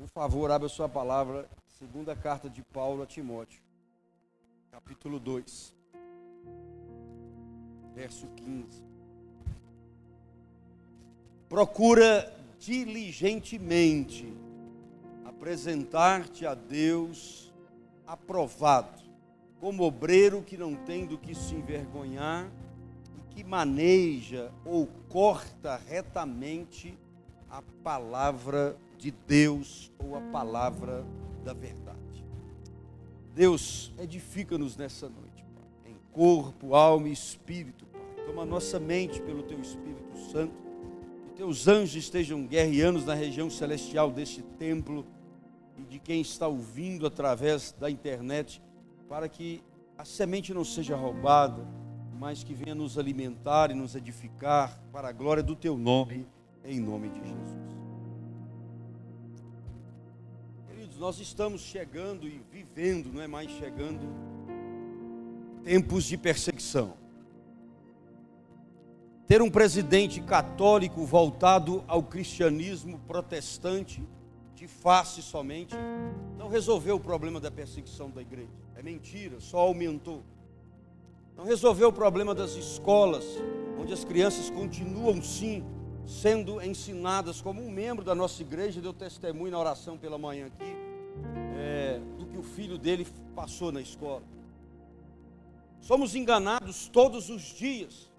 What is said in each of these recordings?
Por favor, abra sua palavra, segunda carta de Paulo a Timóteo, capítulo 2, verso 15. Procura diligentemente apresentar-te a Deus aprovado, como obreiro que não tem do que se envergonhar e que maneja ou corta retamente a palavra de Deus ou a palavra da verdade. Deus, edifica-nos nessa noite, Pai, em corpo, alma e espírito, Pai. Toma nossa mente pelo Teu Espírito Santo, que Teus anjos estejam guerreando na região celestial deste templo e de quem está ouvindo através da internet, para que a semente não seja roubada, mas que venha nos alimentar e nos edificar para a glória do Teu nome, em nome de Jesus. Nós estamos chegando e vivendo, não é mais chegando, tempos de perseguição. Ter um presidente católico voltado ao cristianismo protestante, de face somente, não resolveu o problema da perseguição da igreja. É mentira, só aumentou. Não resolveu o problema das escolas, onde as crianças continuam sim sendo ensinadas como um membro da nossa igreja, deu testemunho na oração pela manhã aqui, filho dele passou na escola. Somos enganados todos os dias,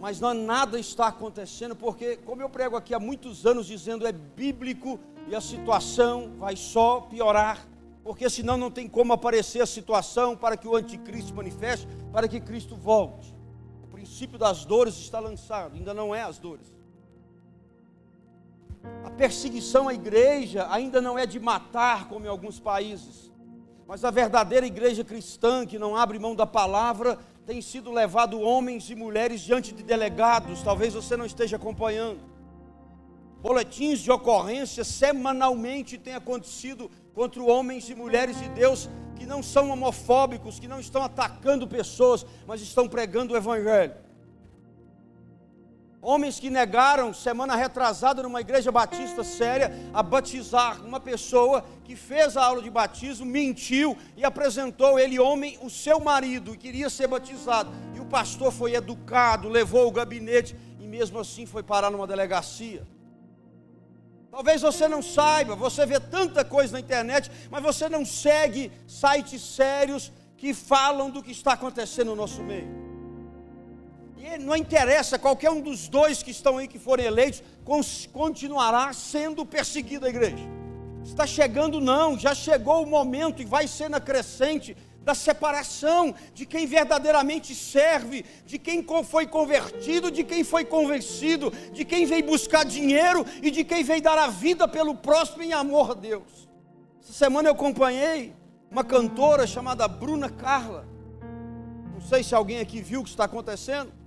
mas não, nada está acontecendo, porque, como eu prego aqui há muitos anos dizendo, é bíblico e a situação vai só piorar, porque senão não tem como aparecer a situação para que o anticristo manifeste, para que Cristo volte. O princípio das dores está lançado, ainda não é as dores. A perseguição à igreja ainda não é de matar, como em alguns países, mas a verdadeira igreja cristã, que não abre mão da palavra, tem sido levado homens e mulheres diante de delegados, talvez você não esteja acompanhando. Boletins de ocorrência semanalmente têm acontecido contra homens e mulheres de Deus que não são homofóbicos, que não estão atacando pessoas, mas estão pregando o Evangelho. Homens que negaram, semana retrasada, numa igreja batista séria, a batizar uma pessoa que fez a aula de batismo, mentiu e apresentou ele, homem, o seu marido, e queria ser batizado. E o pastor foi educado, levou o gabinete e mesmo assim foi parar numa delegacia. Talvez você não saiba, você vê tanta coisa na internet, mas você não segue sites sérios que falam do que está acontecendo no nosso meio. Não interessa, qualquer um dos dois que estão aí que forem eleitos, continuará sendo perseguido a igreja. Está chegando, não, já chegou o momento e vai ser na crescente da separação de quem verdadeiramente serve, de quem foi convertido, de quem foi convencido, de quem veio buscar dinheiro e de quem veio dar a vida pelo próximo em amor a Deus. Essa semana eu acompanhei uma cantora chamada Bruna Carla. Não sei se alguém aqui viu o que está acontecendo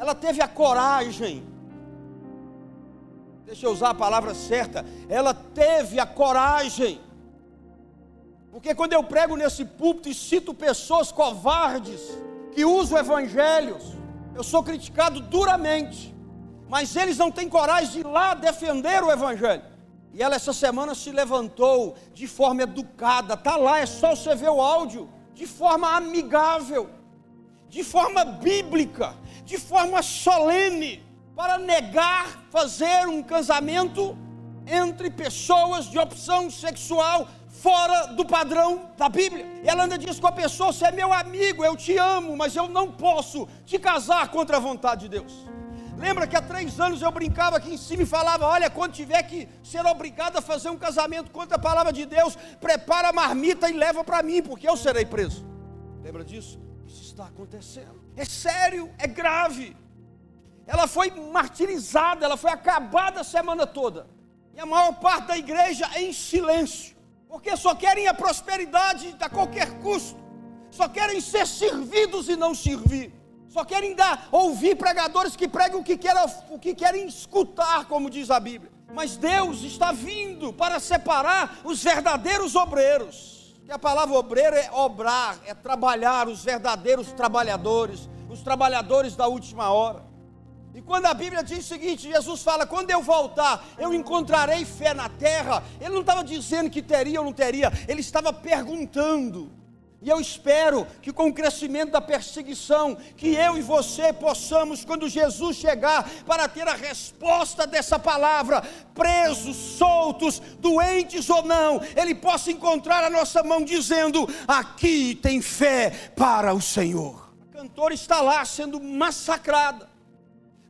ela teve a coragem, deixa eu usar a palavra certa, ela teve a coragem, porque quando eu prego nesse púlpito e cito pessoas covardes que usam evangelhos, eu sou criticado duramente, mas eles não têm coragem de ir lá defender o evangelho. E ela essa semana se levantou de forma educada, tá lá, é só você ver o áudio, de forma amigável, de forma bíblica, de forma solene para negar fazer um casamento entre pessoas de opção sexual fora do padrão da Bíblia. Ela anda diz com a pessoa: você é meu amigo, eu te amo, mas eu não posso te casar contra a vontade de Deus. Lembra que há três anos eu brincava aqui em cima e falava: olha, quando tiver que ser obrigado a fazer um casamento contra a palavra de Deus, prepara a marmita e leva para mim, porque eu serei preso. Lembra disso? Isso está acontecendo. É sério, é grave. Ela foi martirizada, ela foi acabada a semana toda. E a maior parte da igreja é em silêncio, porque só querem a prosperidade a qualquer custo, só querem ser servidos e não servir, só querem dar, ouvir pregadores que pregam o que, querem, o que querem escutar, como diz a Bíblia. Mas Deus está vindo para separar os verdadeiros obreiros que a palavra obreiro é obrar, é trabalhar, os verdadeiros trabalhadores, os trabalhadores da última hora. E quando a Bíblia diz o seguinte, Jesus fala: quando eu voltar, eu encontrarei fé na terra. Ele não estava dizendo que teria ou não teria, ele estava perguntando. E eu espero que com o crescimento da perseguição, que eu e você possamos, quando Jesus chegar, para ter a resposta dessa palavra, presos, soltos, doentes ou não, Ele possa encontrar a nossa mão dizendo: aqui tem fé para o Senhor. A cantora está lá sendo massacrada,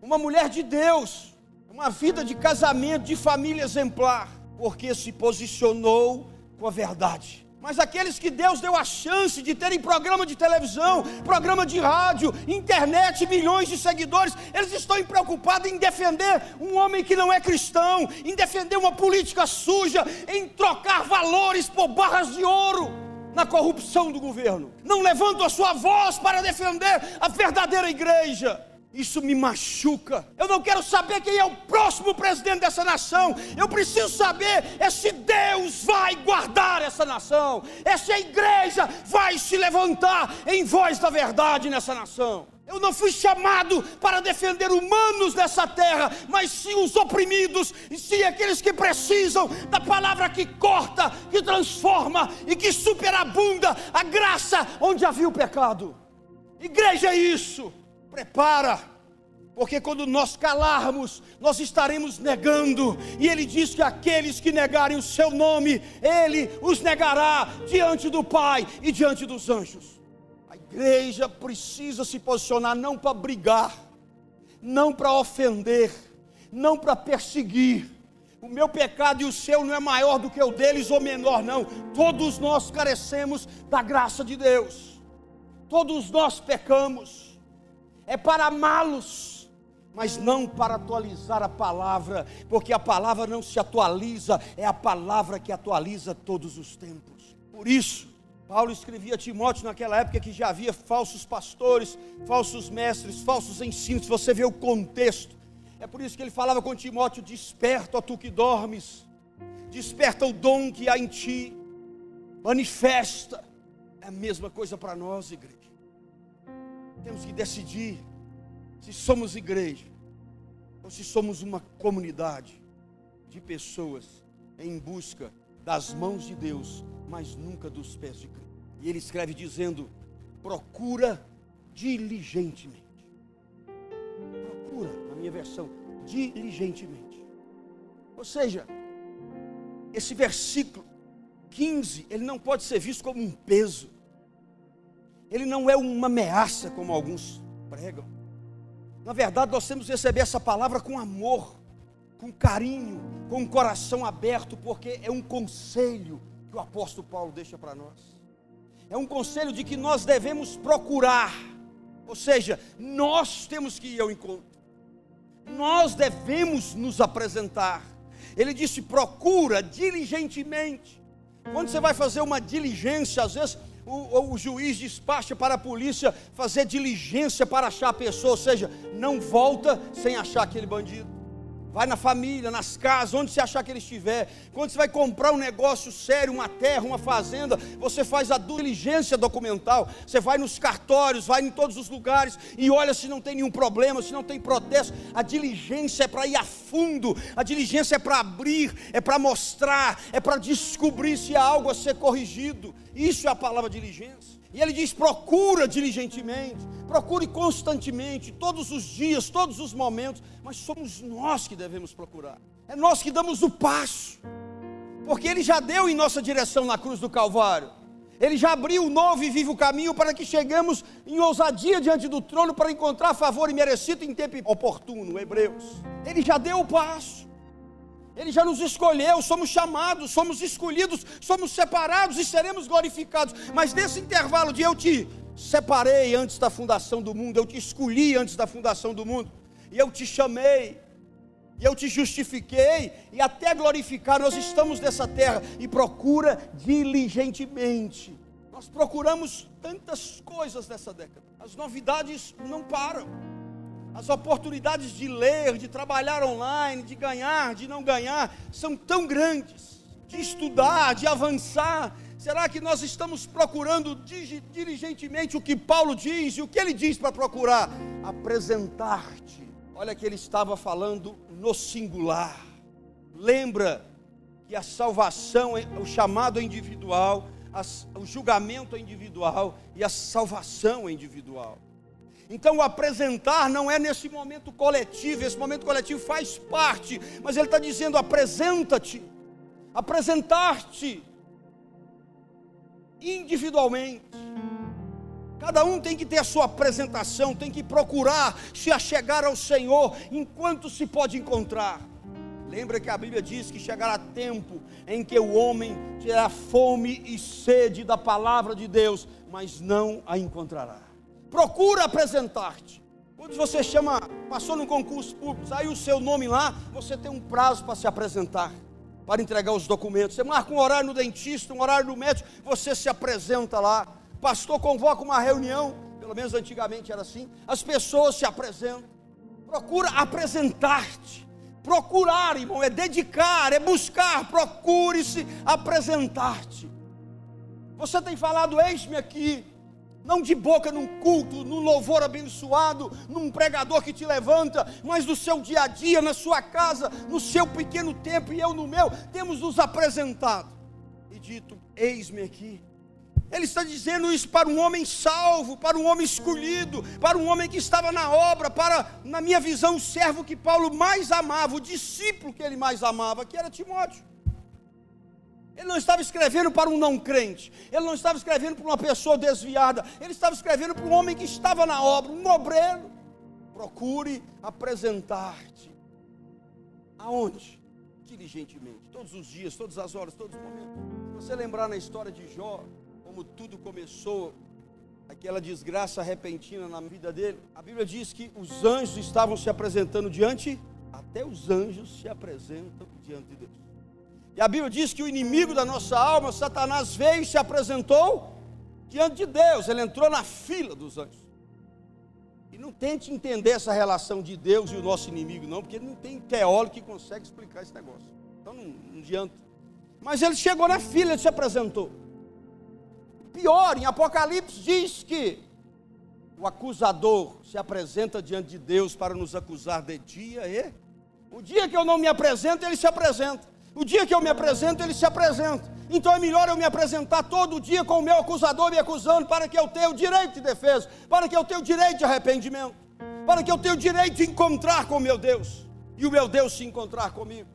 uma mulher de Deus, uma vida de casamento, de família exemplar, porque se posicionou com a verdade mas aqueles que Deus deu a chance de terem programa de televisão, programa de rádio, internet, milhões de seguidores, eles estão preocupados em defender um homem que não é cristão, em defender uma política suja, em trocar valores por barras de ouro na corrupção do governo. Não levantam a sua voz para defender a verdadeira igreja. Isso me machuca. Eu não quero saber quem é o próximo presidente dessa nação. Eu preciso saber é se Deus vai guardar essa nação. É se a igreja vai se levantar em voz da verdade nessa nação. Eu não fui chamado para defender humanos nessa terra, mas sim os oprimidos, e sim aqueles que precisam da palavra que corta, que transforma e que superabunda a graça onde havia o pecado. Igreja é isso. Prepara, porque quando nós calarmos, nós estaremos negando, e Ele diz que aqueles que negarem o Seu nome, Ele os negará diante do Pai e diante dos anjos. A igreja precisa se posicionar não para brigar, não para ofender, não para perseguir. O meu pecado e o seu não é maior do que o deles ou menor, não. Todos nós carecemos da graça de Deus. Todos nós pecamos é para amá-los, mas não para atualizar a palavra, porque a palavra não se atualiza, é a palavra que atualiza todos os tempos. Por isso, Paulo escrevia a Timóteo naquela época que já havia falsos pastores, falsos mestres, falsos ensinos. Você vê o contexto. É por isso que ele falava com Timóteo: Desperta, tu que dormes, desperta o dom que há em ti, manifesta. É a mesma coisa para nós, igreja. Temos que decidir se somos igreja ou se somos uma comunidade de pessoas em busca das mãos de Deus, mas nunca dos pés de Cristo. E ele escreve dizendo: procura diligentemente. Procura, na minha versão, diligentemente. Ou seja, esse versículo 15, ele não pode ser visto como um peso ele não é uma ameaça, como alguns pregam. Na verdade, nós temos que receber essa palavra com amor, com carinho, com um coração aberto, porque é um conselho que o apóstolo Paulo deixa para nós. É um conselho de que nós devemos procurar, ou seja, nós temos que ir ao encontro, nós devemos nos apresentar. Ele disse: procura diligentemente. Quando você vai fazer uma diligência, às vezes o, o, juiz despacha para a polícia fazer diligência para achar a pessoa, ou seja, não volta sem achar aquele bandido. Vai na família, nas casas, onde você achar que ele estiver. Quando você vai comprar um negócio sério, uma terra, uma fazenda, você faz a diligência documental. Você vai nos cartórios, vai em todos os lugares e olha se não tem nenhum problema, se não tem protesto. A diligência é para ir a fundo, a diligência é para abrir, é para mostrar, é para descobrir se há algo a ser corrigido. Isso é a palavra diligência. E ele diz: procura diligentemente, procure constantemente, todos os dias, todos os momentos, mas somos nós que devemos procurar, é nós que damos o passo, porque ele já deu em nossa direção na cruz do Calvário, ele já abriu o novo e vivo caminho para que chegamos em ousadia diante do trono para encontrar favor e merecido em tempo oportuno, Hebreus. Ele já deu o passo. Ele já nos escolheu, somos chamados, somos escolhidos, somos separados e seremos glorificados. Mas nesse intervalo de eu te separei antes da fundação do mundo, eu te escolhi antes da fundação do mundo, e eu te chamei, e eu te justifiquei, e até glorificar, nós estamos nessa terra e procura diligentemente. Nós procuramos tantas coisas nessa década, as novidades não param. As oportunidades de ler, de trabalhar online, de ganhar, de não ganhar, são tão grandes. De estudar, de avançar. Será que nós estamos procurando diligentemente o que Paulo diz e o que ele diz para procurar? Apresentar-te. olha que ele estava falando no singular. Lembra que a salvação, o chamado é individual, o julgamento é individual e a salvação é individual. Então o apresentar não é nesse momento coletivo, esse momento coletivo faz parte, mas ele está dizendo: apresenta-te, apresentar-te individualmente. Cada um tem que ter a sua apresentação, tem que procurar se achegar ao Senhor enquanto se pode encontrar. Lembra que a Bíblia diz que chegará tempo em que o homem terá fome e sede da palavra de Deus, mas não a encontrará procura apresentar-te. Quando você chama, passou no concurso público, saiu o seu nome lá, você tem um prazo para se apresentar, para entregar os documentos. Você marca um horário no dentista, um horário no médico, você se apresenta lá. Pastor convoca uma reunião, pelo menos antigamente era assim. As pessoas se apresentam. Procura apresentar-te. Procurar, irmão, é dedicar, é buscar. Procure-se apresentar-te. Você tem falado, eis-me aqui não de boca num culto, num louvor abençoado, num pregador que te levanta, mas no seu dia a dia, na sua casa, no seu pequeno tempo e eu no meu, temos nos apresentado e dito: Eis-me aqui. Ele está dizendo isso para um homem salvo, para um homem escolhido, para um homem que estava na obra, para, na minha visão, o servo que Paulo mais amava, o discípulo que ele mais amava, que era Timóteo. Ele não estava escrevendo para um não crente, ele não estava escrevendo para uma pessoa desviada, ele estava escrevendo para um homem que estava na obra, um obreiro. Procure apresentar-te. Aonde? Diligentemente, todos os dias, todas as horas, todos os momentos. Se você lembrar na história de Jó, como tudo começou, aquela desgraça repentina na vida dele, a Bíblia diz que os anjos estavam se apresentando diante, até os anjos se apresentam diante de Deus. E a Bíblia diz que o inimigo da nossa alma, Satanás, veio e se apresentou diante de Deus, ele entrou na fila dos anjos. E não tente entender essa relação de Deus e o nosso inimigo, não, porque não tem teólogo que consegue explicar esse negócio. Então não, não adianta. Mas ele chegou na fila, ele se apresentou. Pior, em Apocalipse diz que o acusador se apresenta diante de Deus para nos acusar de dia e o dia que eu não me apresento, ele se apresenta. O dia que eu me apresento, ele se apresenta. Então é melhor eu me apresentar todo dia com o meu acusador me acusando, para que eu tenha o direito de defesa, para que eu tenha o direito de arrependimento, para que eu tenha o direito de encontrar com o meu Deus, e o meu Deus se encontrar comigo.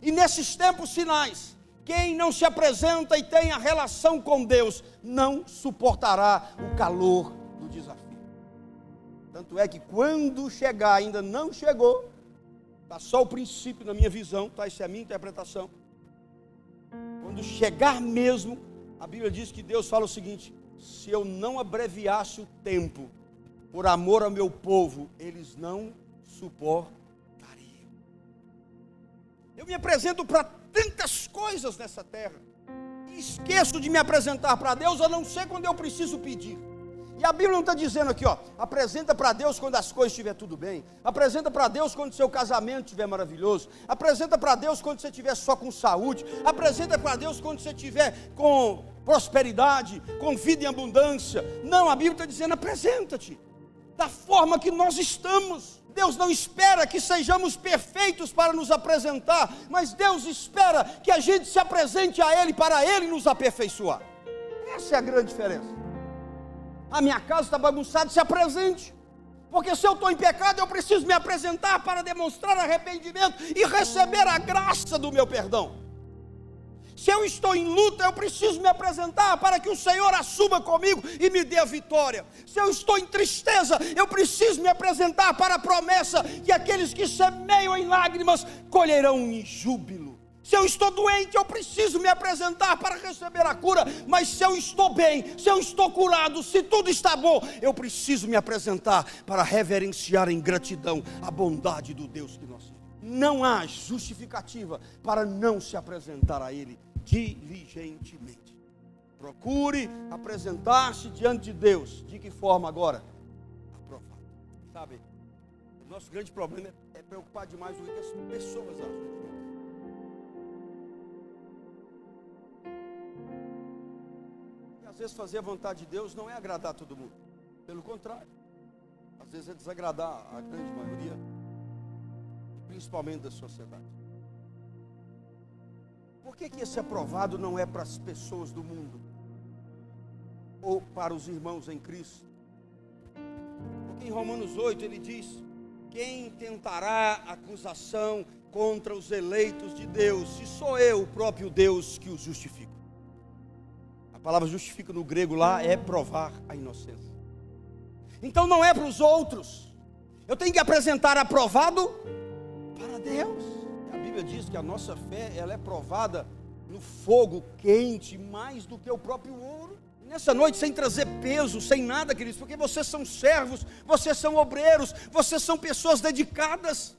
E nesses tempos finais, quem não se apresenta e tem a relação com Deus, não suportará o calor do desafio. Tanto é que quando chegar, ainda não chegou, Está só o princípio na minha visão, tá? Essa é a minha interpretação. Quando chegar mesmo, a Bíblia diz que Deus fala o seguinte: se eu não abreviasse o tempo, por amor ao meu povo, eles não suportariam. Eu me apresento para tantas coisas nessa terra, e esqueço de me apresentar para Deus, a não ser quando eu preciso pedir. E a Bíblia não está dizendo aqui, ó, apresenta para Deus quando as coisas estiver tudo bem, apresenta para Deus quando seu casamento estiver maravilhoso, apresenta para Deus quando você estiver só com saúde, apresenta para Deus quando você estiver com prosperidade, com vida em abundância. Não, a Bíblia está dizendo, apresenta-te da forma que nós estamos. Deus não espera que sejamos perfeitos para nos apresentar, mas Deus espera que a gente se apresente a Ele para Ele nos aperfeiçoar. Essa é a grande diferença a minha casa está bagunçada, se apresente. Porque se eu estou em pecado, eu preciso me apresentar para demonstrar arrependimento e receber a graça do meu perdão. Se eu estou em luta, eu preciso me apresentar para que o Senhor assuma comigo e me dê a vitória. Se eu estou em tristeza, eu preciso me apresentar para a promessa que aqueles que semeiam em lágrimas colherão em júbilo. Se eu estou doente, eu preciso me apresentar para receber a cura. Mas se eu estou bem, se eu estou curado, se tudo está bom, eu preciso me apresentar para reverenciar em gratidão a bondade do Deus que nós temos. Não há justificativa para não se apresentar a Ele diligentemente. Procure apresentar-se diante de Deus. De que forma agora? Aprovado. Sabe, o nosso grande problema é preocupar demais com as pessoas às vezes fazer a vontade de Deus não é agradar todo mundo. Pelo contrário, às vezes é desagradar a grande maioria. principalmente da sociedade. Por que, que esse aprovado não é para as pessoas do mundo? Ou para os irmãos em Cristo? Porque em Romanos 8 ele diz: Quem tentará acusação contra os eleitos de Deus, se sou eu, o próprio Deus, que os justifico? Palavra justifica no grego lá é provar a inocência. Então não é para os outros. Eu tenho que apresentar aprovado para Deus. A Bíblia diz que a nossa fé ela é provada no fogo quente mais do que o próprio ouro. Nessa noite, sem trazer peso, sem nada, queridos, porque vocês são servos, vocês são obreiros, vocês são pessoas dedicadas.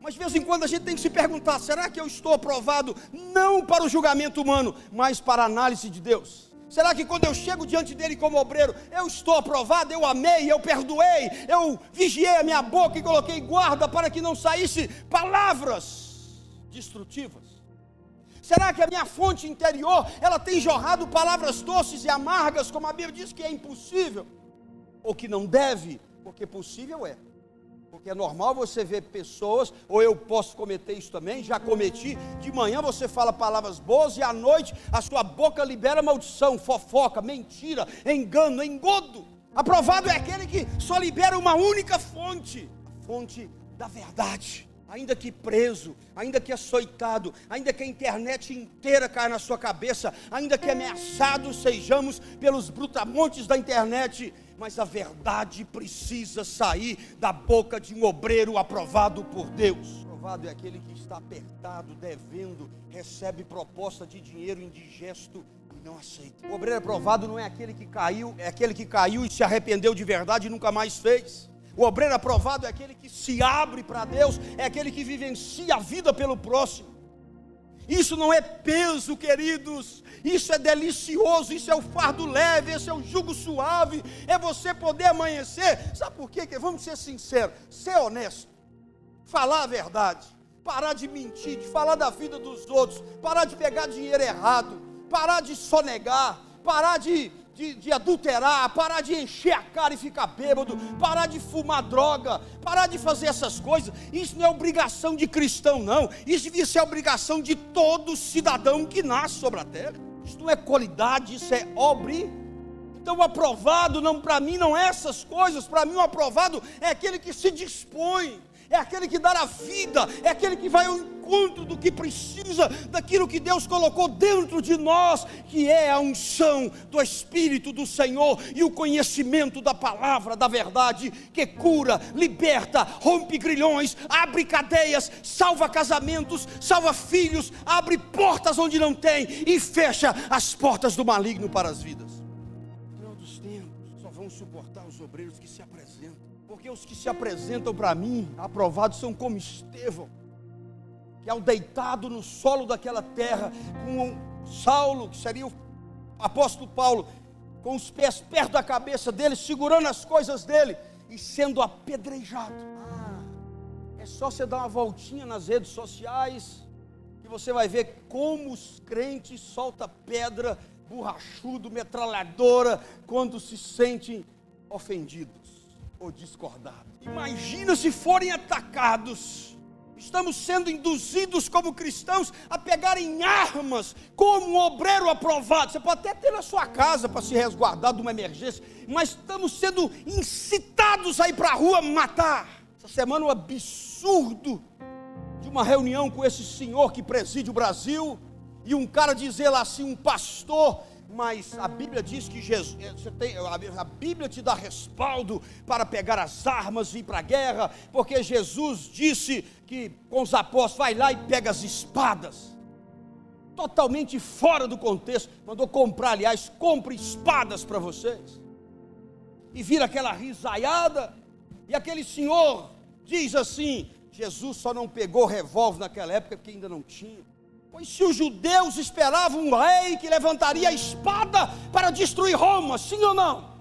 Mas de vez em quando a gente tem que se perguntar: será que eu estou aprovado não para o julgamento humano, mas para a análise de Deus? Será que quando eu chego diante dele como obreiro, eu estou aprovado, eu amei, eu perdoei, eu vigiei a minha boca e coloquei guarda para que não saísse palavras destrutivas? Será que a minha fonte interior, ela tem jorrado palavras doces e amargas, como a Bíblia diz que é impossível? Ou que não deve? Porque possível é. Porque é normal você ver pessoas, ou eu posso cometer isso também, já cometi. De manhã você fala palavras boas e à noite a sua boca libera maldição, fofoca, mentira, engano, engodo. Aprovado é aquele que só libera uma única fonte, a fonte da verdade. Ainda que preso, ainda que açoitado, ainda que a internet inteira caia na sua cabeça, ainda que ameaçados sejamos pelos brutamontes da internet, mas a verdade precisa sair da boca de um obreiro aprovado por Deus. Aprovado é aquele que está apertado, devendo, recebe proposta de dinheiro indigesto e não aceita. O obreiro aprovado não é aquele que caiu, é aquele que caiu e se arrependeu de verdade e nunca mais fez. O obreiro aprovado é aquele que se abre para Deus, é aquele que vivencia a vida pelo próximo. Isso não é peso, queridos. Isso é delicioso, isso é o fardo leve, esse é o jugo suave. É você poder amanhecer. Sabe por quê? Vamos ser sinceros, ser honesto, falar a verdade, parar de mentir, de falar da vida dos outros, parar de pegar dinheiro errado, parar de sonegar, parar de de, de, adulterar, parar de encher a cara e ficar bêbado, parar de fumar droga, parar de fazer essas coisas. Isso não é obrigação de cristão, não. Isso devia ser obrigação de todo cidadão que nasce sobre a terra. Isso não é qualidade, isso é obri. Então, o aprovado, não para mim, não é essas coisas. Para mim, o aprovado é aquele que se dispõe é aquele que dá a vida, é aquele que vai encontro do que precisa, daquilo que Deus colocou dentro de nós, que é a unção do Espírito do Senhor e o conhecimento da palavra, da verdade, que cura, liberta, rompe grilhões, abre cadeias, salva casamentos, salva filhos, abre portas onde não tem e fecha as portas do maligno para as vidas. No final dos tempos, só vão suportar os obreiros que se apresentam porque os que se apresentam para mim, aprovados, são como Estevão, que ao deitado no solo daquela terra, com Saulo, que seria o apóstolo Paulo, com os pés perto da cabeça dele, segurando as coisas dele e sendo apedrejado. Ah, é só você dar uma voltinha nas redes sociais que você vai ver como os crentes soltam pedra, borrachudo, metralhadora, quando se sentem ofendidos ou discordado. Imagina se forem atacados. Estamos sendo induzidos como cristãos a pegarem armas como um obreiro aprovado. Você pode até ter na sua casa para se resguardar de uma emergência, mas estamos sendo incitados a ir para a rua matar. Essa semana um absurdo de uma reunião com esse senhor que preside o Brasil e um cara dizer lá assim, um pastor mas a Bíblia diz que Jesus, eh, tem, a Bíblia te dá respaldo para pegar as armas e ir para a guerra, porque Jesus disse que com os apóstolos vai lá e pega as espadas. Totalmente fora do contexto, mandou comprar, aliás, compre espadas para vocês. E vira aquela risaiada, e aquele senhor diz assim: Jesus só não pegou revólver naquela época porque ainda não tinha. Pois se os judeus esperavam um rei que levantaria a espada para destruir Roma, sim ou não?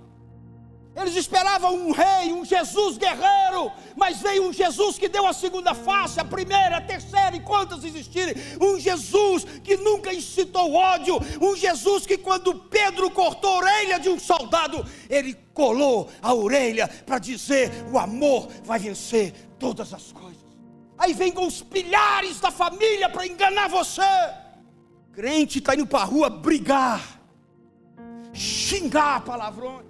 Eles esperavam um rei, um Jesus guerreiro, mas veio um Jesus que deu a segunda face, a primeira, a terceira e quantas existirem. Um Jesus que nunca incitou ódio, um Jesus que quando Pedro cortou a orelha de um soldado, ele colou a orelha para dizer: o amor vai vencer todas as coisas. Aí vem com os pilhares da família para enganar você. Crente está indo para a rua brigar, xingar palavrões.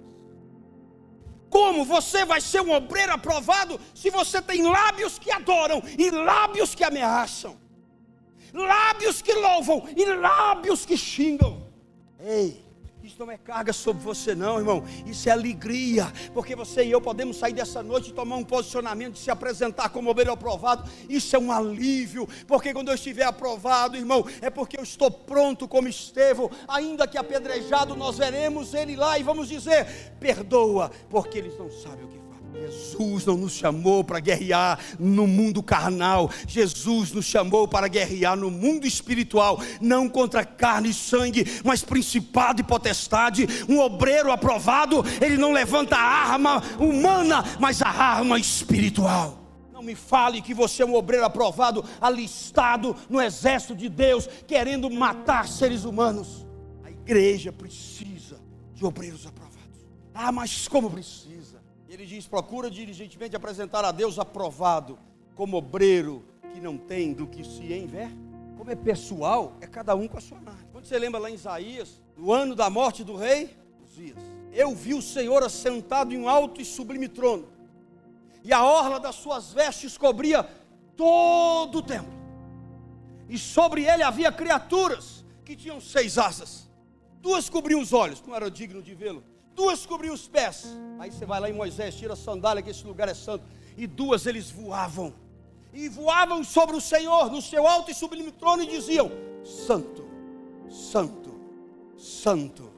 Como você vai ser um obreiro aprovado se você tem lábios que adoram e lábios que ameaçam? Lábios que louvam e lábios que xingam. Ei, isso não é carga sobre você, não, irmão. Isso é alegria, porque você e eu podemos sair dessa noite e tomar um posicionamento de se apresentar como obreiro aprovado. Isso é um alívio, porque quando eu estiver aprovado, irmão, é porque eu estou pronto como Estevão, ainda que apedrejado, nós veremos ele lá e vamos dizer: perdoa, porque eles não sabem o que Jesus não nos chamou para guerrear no mundo carnal, Jesus nos chamou para guerrear no mundo espiritual, não contra carne e sangue, mas principado e potestade. Um obreiro aprovado, ele não levanta a arma humana, mas a arma espiritual. Não me fale que você é um obreiro aprovado, alistado no exército de Deus, querendo matar seres humanos. A igreja precisa de obreiros aprovados. Ah, mas como precisa? Ele diz: procura diligentemente apresentar a Deus aprovado, como obreiro que não tem do que se enver. Como é pessoal, é cada um com a sua marca. Quando você lembra lá em Isaías, no ano da morte do rei Uzias, eu vi o Senhor assentado em um alto e sublime trono, e a orla das suas vestes cobria todo o templo, e sobre ele havia criaturas que tinham seis asas, duas cobriam os olhos, não era digno de vê-lo, duas cobriam os pés. Aí você vai lá em Moisés, tira a sandália, que esse lugar é santo. E duas eles voavam. E voavam sobre o Senhor, no seu alto e sublime trono, e diziam: Santo, Santo, Santo,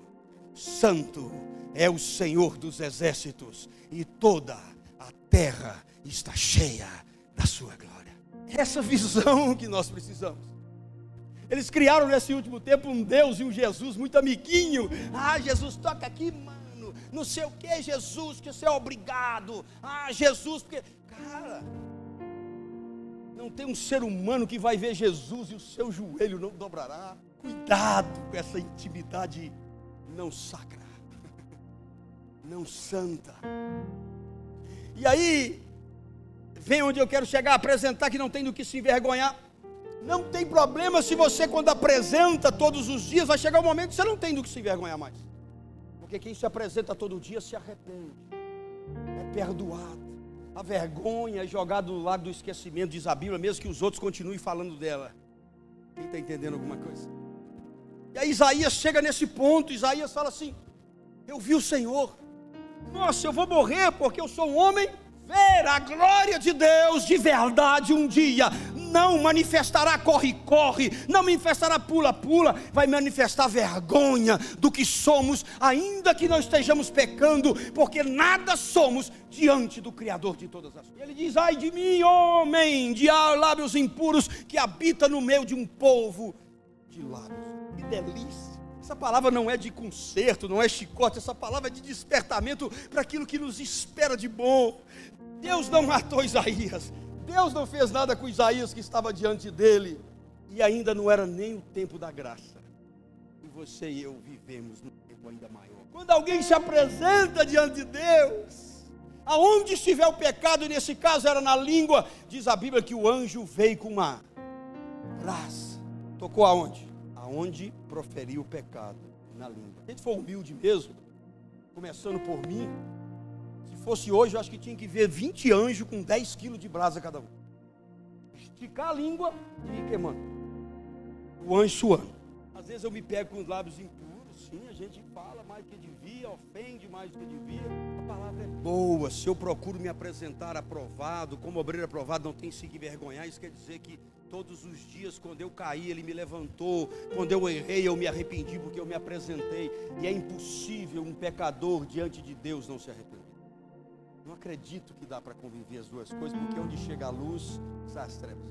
Santo é o Senhor dos exércitos, e toda a terra está cheia da sua glória. Essa visão que nós precisamos. Eles criaram nesse último tempo um Deus e um Jesus muito amiguinho. Ah, Jesus, toca aqui, mano não sei o que, Jesus, que você é obrigado. Ah, Jesus, porque. Cara, não tem um ser humano que vai ver Jesus e o seu joelho não dobrará. Cuidado com essa intimidade não sacra, não santa. E aí, vem onde eu quero chegar, apresentar que não tem do que se envergonhar. Não tem problema se você, quando apresenta todos os dias, vai chegar um momento que você não tem do que se envergonhar mais. Porque quem se apresenta todo dia se arrepende, é perdoado. A vergonha é jogada do lado do esquecimento, diz a Bíblia, mesmo que os outros continuem falando dela. Quem está entendendo alguma coisa? E aí Isaías chega nesse ponto, Isaías fala assim: Eu vi o Senhor, nossa, eu vou morrer porque eu sou um homem ver a glória de Deus de verdade um dia não manifestará corre-corre, não manifestará pula-pula, vai manifestar vergonha do que somos, ainda que não estejamos pecando, porque nada somos diante do Criador de todas as coisas. Ele diz: Ai de mim, homem, de lábios impuros, que habita no meio de um povo de lábios. Que delícia! Essa palavra não é de conserto, não é chicote, essa palavra é de despertamento para aquilo que nos espera de bom. Deus não matou Isaías, Deus não fez nada com Isaías que estava diante dele, e ainda não era nem o tempo da graça. E você e eu vivemos num tempo ainda maior. Quando alguém se apresenta diante de Deus, aonde estiver o pecado, e nesse caso era na língua, diz a Bíblia que o anjo veio com uma brasa. Tocou aonde? Aonde proferiu o pecado, na língua. Se a gente for humilde mesmo, começando por mim, fosse hoje, eu acho que tinha que ver 20 anjos com 10 quilos de brasa cada um. Esticar a língua e ir queimando. O anjo suando. Às vezes eu me pego com os lábios impuros, sim, a gente fala mais do que devia, ofende mais do que devia. A palavra é boa. Se eu procuro me apresentar aprovado, como obreiro aprovado, não tem se que vergonhar. Isso quer dizer que todos os dias, quando eu caí, Ele me levantou. Quando eu errei, eu me arrependi porque eu me apresentei. E é impossível um pecador diante de Deus não se arrepender. Não acredito que dá para conviver as duas coisas, porque onde chega a luz, sai as trevas.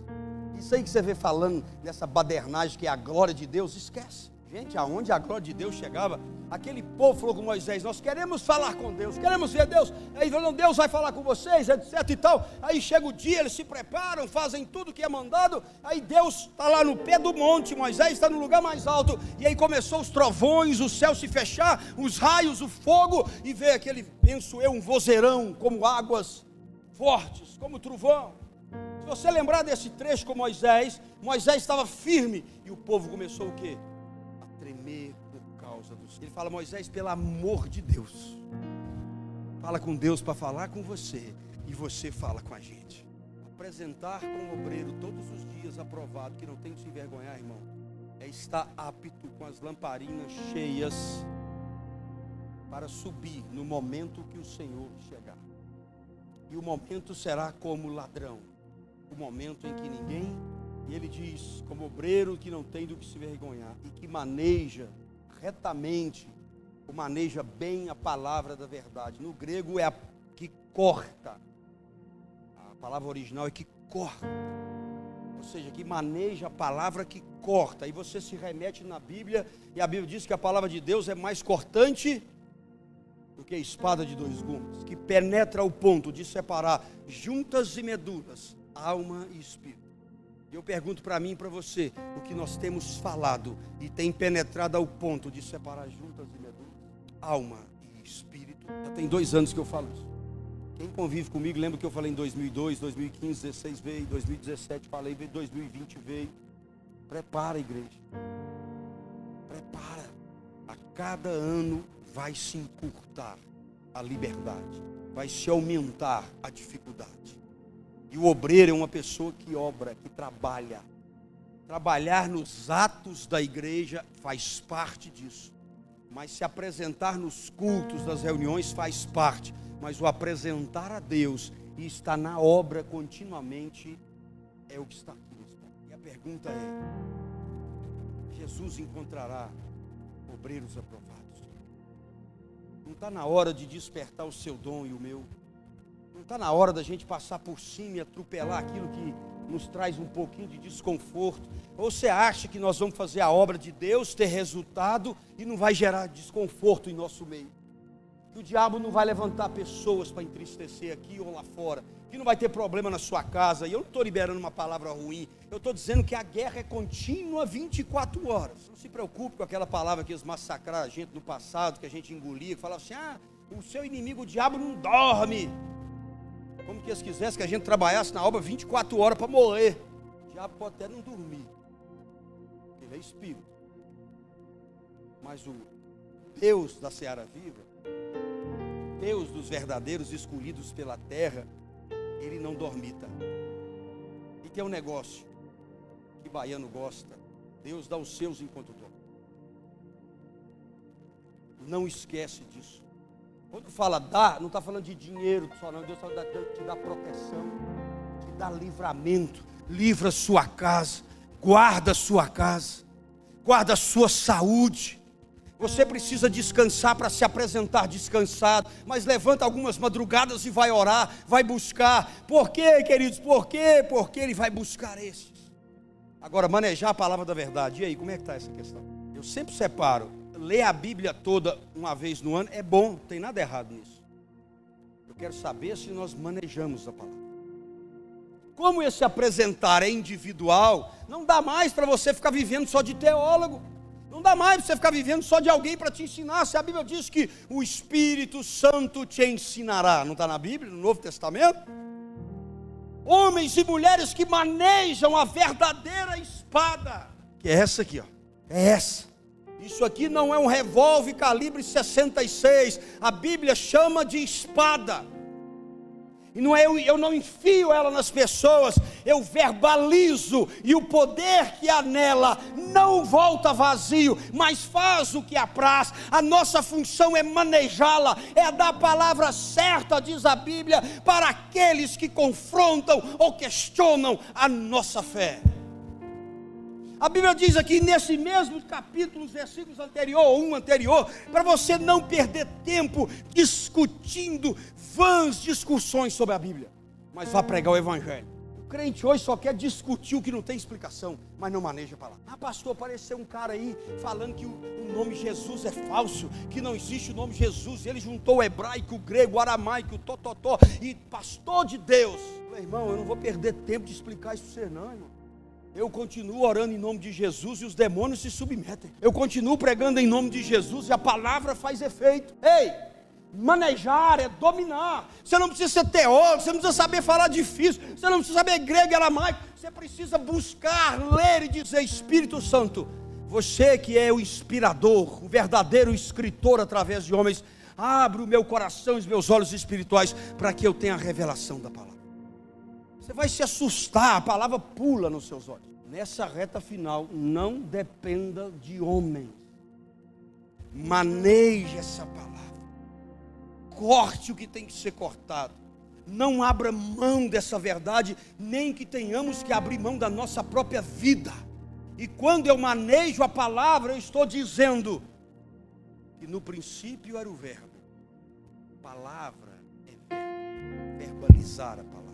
Isso aí que você vê falando nessa badernagem que é a glória de Deus, esquece. Gente, aonde a glória de Deus chegava, aquele povo falou com Moisés: Nós queremos falar com Deus, queremos ver Deus. Aí falou: Deus vai falar com vocês, etc e tal. Aí chega o dia, eles se preparam, fazem tudo que é mandado. Aí Deus está lá no pé do monte, Moisés está no lugar mais alto. E aí começou os trovões, o céu se fechar, os raios, o fogo. E veio aquele, penso eu, um vozeirão, como águas fortes, como trovão. você lembrar desse trecho com Moisés, Moisés estava firme e o povo começou o quê? Tremer por causa dos. Ele fala, Moisés, pelo amor de Deus, fala com Deus para falar com você e você fala com a gente. Apresentar como obreiro todos os dias aprovado, que não tem que se envergonhar, irmão, é estar apto com as lamparinas cheias para subir no momento que o Senhor chegar. E o momento será como ladrão o momento em que ninguém, e ele diz, como obreiro que não tem do que se vergonhar e que maneja retamente, ou maneja bem a palavra da verdade. No grego é a que corta. A palavra original é que corta. Ou seja, que maneja a palavra que corta. E você se remete na Bíblia, e a Bíblia diz que a palavra de Deus é mais cortante do que a espada de dois gumes, que penetra ao ponto de separar juntas e medulas, alma e espírito. E eu pergunto para mim e para você, o que nós temos falado e tem penetrado ao ponto de separar juntas e medulas, alma e espírito. Já tem dois anos que eu falo isso. Quem convive comigo lembra que eu falei em 2002, 2015, 16 veio, 2017 falei, 2020 veio. Prepara, igreja. Prepara. A cada ano vai se encurtar a liberdade, vai se aumentar a dificuldade. E o obreiro é uma pessoa que obra, que trabalha. Trabalhar nos atos da igreja faz parte disso. Mas se apresentar nos cultos, nas reuniões, faz parte. Mas o apresentar a Deus e estar na obra continuamente é o que está aqui. E a pergunta é: Jesus encontrará obreiros aprovados? Não está na hora de despertar o seu dom e o meu? Não está na hora da gente passar por cima e atropelar aquilo que nos traz um pouquinho de desconforto? Ou você acha que nós vamos fazer a obra de Deus, ter resultado e não vai gerar desconforto em nosso meio? Que o diabo não vai levantar pessoas para entristecer aqui ou lá fora, que não vai ter problema na sua casa. E eu não estou liberando uma palavra ruim, eu estou dizendo que a guerra é contínua 24 horas. Não se preocupe com aquela palavra que eles massacraram a gente no passado, que a gente engolia, que falava assim: ah, o seu inimigo, o diabo, não dorme. Como que eles quisessem que a gente trabalhasse na obra 24 horas para morrer. O diabo pode até não dormir. Ele é espírito. Mas o Deus da Seara Viva, Deus dos verdadeiros escolhidos pela terra, ele não dormita. E tem um negócio que baiano gosta. Deus dá os seus enquanto dorme. Não esquece disso. Quando fala dá, não está falando de dinheiro só não. Deus está te dá proteção, te dá livramento, livra sua casa, guarda sua casa, guarda sua saúde. Você precisa descansar para se apresentar descansado, mas levanta algumas madrugadas e vai orar, vai buscar. Por quê, queridos? Por quê? Porque ele vai buscar esses. Agora, manejar a palavra da verdade. E aí, como é que está essa questão? Eu sempre separo ler a Bíblia toda uma vez no ano é bom, não tem nada errado nisso. Eu quero saber se nós manejamos a palavra. Como esse apresentar é individual, não dá mais para você ficar vivendo só de teólogo. Não dá mais para você ficar vivendo só de alguém para te ensinar. Se a Bíblia diz que o Espírito Santo te ensinará, não está na Bíblia, no Novo Testamento? Homens e mulheres que manejam a verdadeira espada, que é essa aqui, ó. É essa. Isso aqui não é um revólver calibre 66. A Bíblia chama de espada. E não é eu, eu não enfio ela nas pessoas, eu verbalizo, e o poder que há nela não volta vazio, mas faz o que apraz. A nossa função é manejá-la, é dar a palavra certa, diz a Bíblia, para aqueles que confrontam ou questionam a nossa fé. A Bíblia diz aqui nesse mesmo capítulo, os versículos anterior, ou um anterior, para você não perder tempo discutindo vãs discussões sobre a Bíblia, mas vá pregar o Evangelho. O crente hoje só quer discutir o que não tem explicação, mas não maneja a palavra. Ah, pastor, apareceu um cara aí falando que o, nome Jesus é falso, que não existe o nome Jesus. Ele juntou o hebraico, o grego, o aramaico, o tototó, e pastor de Deus. Meu irmão, eu não vou perder tempo de explicar isso para você, não, irmão. Eu continuo orando em nome de Jesus e os demônios se submetem. Eu continuo pregando em nome de Jesus e a palavra faz efeito. Ei, Manejar é dominar. Você não precisa ser teólogo, você não precisa saber falar difícil, você não precisa saber grego e aramaico. Você precisa buscar, ler e dizer: Espírito Santo, você que é o inspirador, o verdadeiro escritor através de homens, abre o meu coração e os meus olhos espirituais para que eu tenha a revelação da palavra. Você vai se assustar, a palavra pula nos seus olhos. Nessa reta final, não dependa de homens. Maneje essa palavra. Corte o que tem que ser cortado. Não abra mão dessa verdade, nem que tenhamos que abrir mão da nossa própria vida. E quando eu manejo a palavra, eu estou dizendo que no princípio era o verbo. Palavra é verbo, verbalizar a palavra.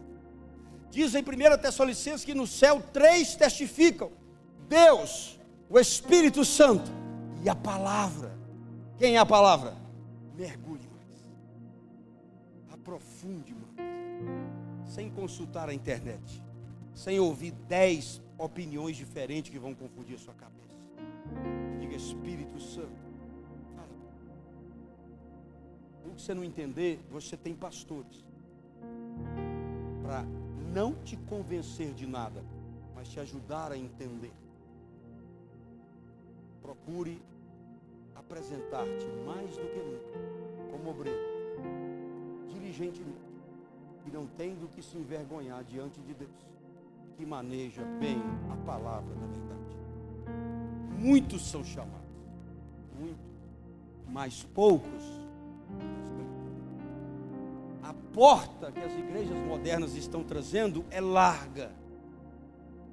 Diz em 1 Tessalonicenses que no céu três testificam: Deus, o Espírito Santo e a palavra. Quem é a palavra? Mergulhe mais. Aprofunde mais. Sem consultar a internet. Sem ouvir dez opiniões diferentes que vão confundir a sua cabeça. Diga Espírito Santo. O que você não entender, você tem pastores. Para não te convencer de nada, mas te ajudar a entender. Procure apresentar-te mais do que nunca como obreiro, diligentemente, e não tendo que se envergonhar diante de Deus que maneja bem a palavra da verdade. Muitos são chamados, muitos, mas poucos. Porta que as igrejas modernas estão trazendo é larga,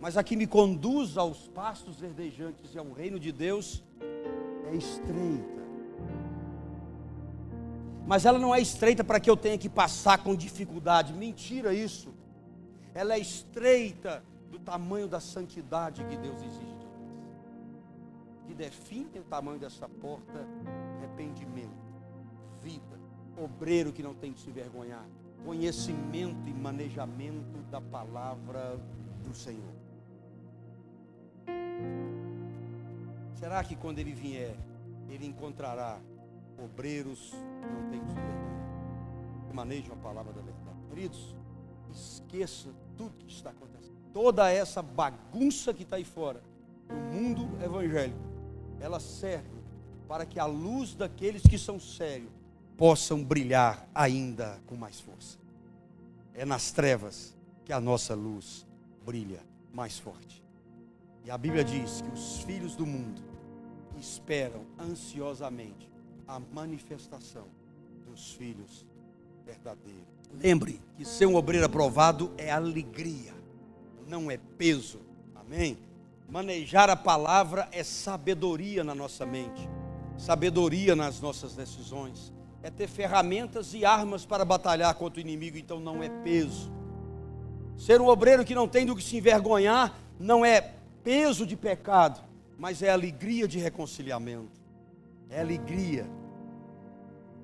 mas a que me conduz aos pastos verdejantes e ao reino de Deus é estreita. Mas ela não é estreita para que eu tenha que passar com dificuldade. Mentira isso ela é estreita do tamanho da santidade que Deus exige de nós. Que define o tamanho dessa porta: arrependimento, vida, obreiro que não tem que se envergonhar, conhecimento e manejamento da palavra do Senhor. Será que quando ele vier, ele encontrará obreiros que não têm que se envergonhar, que manejam a palavra da verdade? Queridos, esqueça tudo que está acontecendo. Toda essa bagunça que está aí fora, no mundo evangélico, ela serve para que a luz daqueles que são sérios possam brilhar ainda com mais força. É nas trevas que a nossa luz brilha mais forte. E a Bíblia diz que os filhos do mundo esperam ansiosamente a manifestação dos filhos verdadeiros. Lembre que ser um obreiro aprovado é alegria, não é peso. Amém? Manejar a palavra é sabedoria na nossa mente, sabedoria nas nossas decisões, é ter ferramentas e armas para batalhar contra o inimigo, então não é peso. Ser um obreiro que não tem do que se envergonhar não é peso de pecado, mas é alegria de reconciliamento, é alegria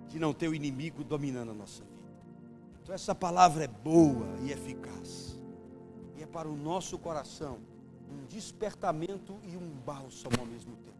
de não ter o inimigo dominando a nossa vida. Então essa palavra é boa e eficaz, e é para o nosso coração um despertamento e um bálsamo ao mesmo tempo.